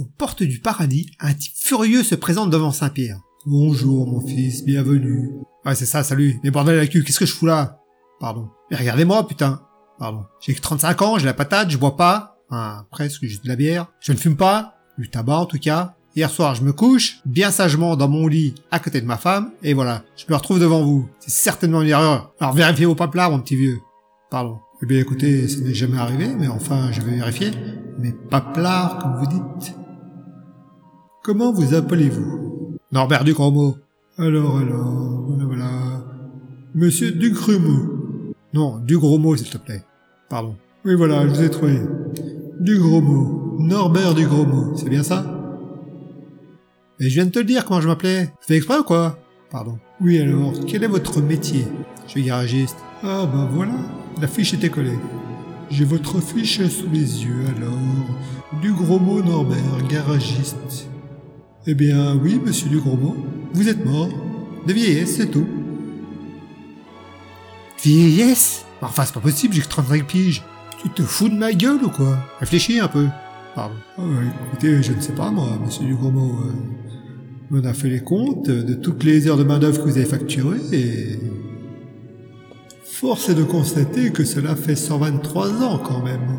Aux portes du paradis, un type furieux se présente devant Saint-Pierre. Bonjour mon fils, bienvenue. Ouais c'est ça, salut. Mais bordel la cul, qu'est-ce que je fous là? Pardon. Mais regardez-moi putain. Pardon. J'ai que 35 ans, j'ai la patate, je bois pas. Enfin, presque, juste de la bière. Je ne fume pas. Du tabac en tout cas. Hier soir, je me couche, bien sagement dans mon lit, à côté de ma femme, et voilà, je me retrouve devant vous. C'est certainement une erreur. Alors vérifiez vos paplards, mon petit vieux. Pardon. Eh bien écoutez, ça n'est jamais arrivé, mais enfin, je vais vérifier. Mais paplards, comme vous dites. Comment vous appelez-vous? Norbert Ducromo. Alors, alors, voilà, voilà. Monsieur Ducrumo. Non, du gros mot, s'il te plaît. Pardon. Oui, voilà, je vous ai trouvé. Du gros mot. Norbert du gros mot. C'est bien ça? Mais je viens de te le dire comment je m'appelais. Fais exprès ou quoi? Pardon. Oui, alors, quel est votre métier? Je suis garagiste. Ah, ben voilà. La fiche était collée. J'ai votre fiche sous les yeux, alors. Du gros mot Norbert, garagiste. Eh bien, oui, monsieur du gros mot. Vous êtes mort. De vieillesse, c'est tout. Vieillesse? Enfin, c'est pas possible, j'ai que 35 piges. Tu te fous de ma gueule ou quoi? Réfléchis un peu. Pardon. Ah ouais, écoutez, je ne sais pas, moi, monsieur du gros mot. Euh, on a fait les comptes de toutes les heures de main-d'œuvre que vous avez facturées et. Force est de constater que cela fait 123 ans quand même.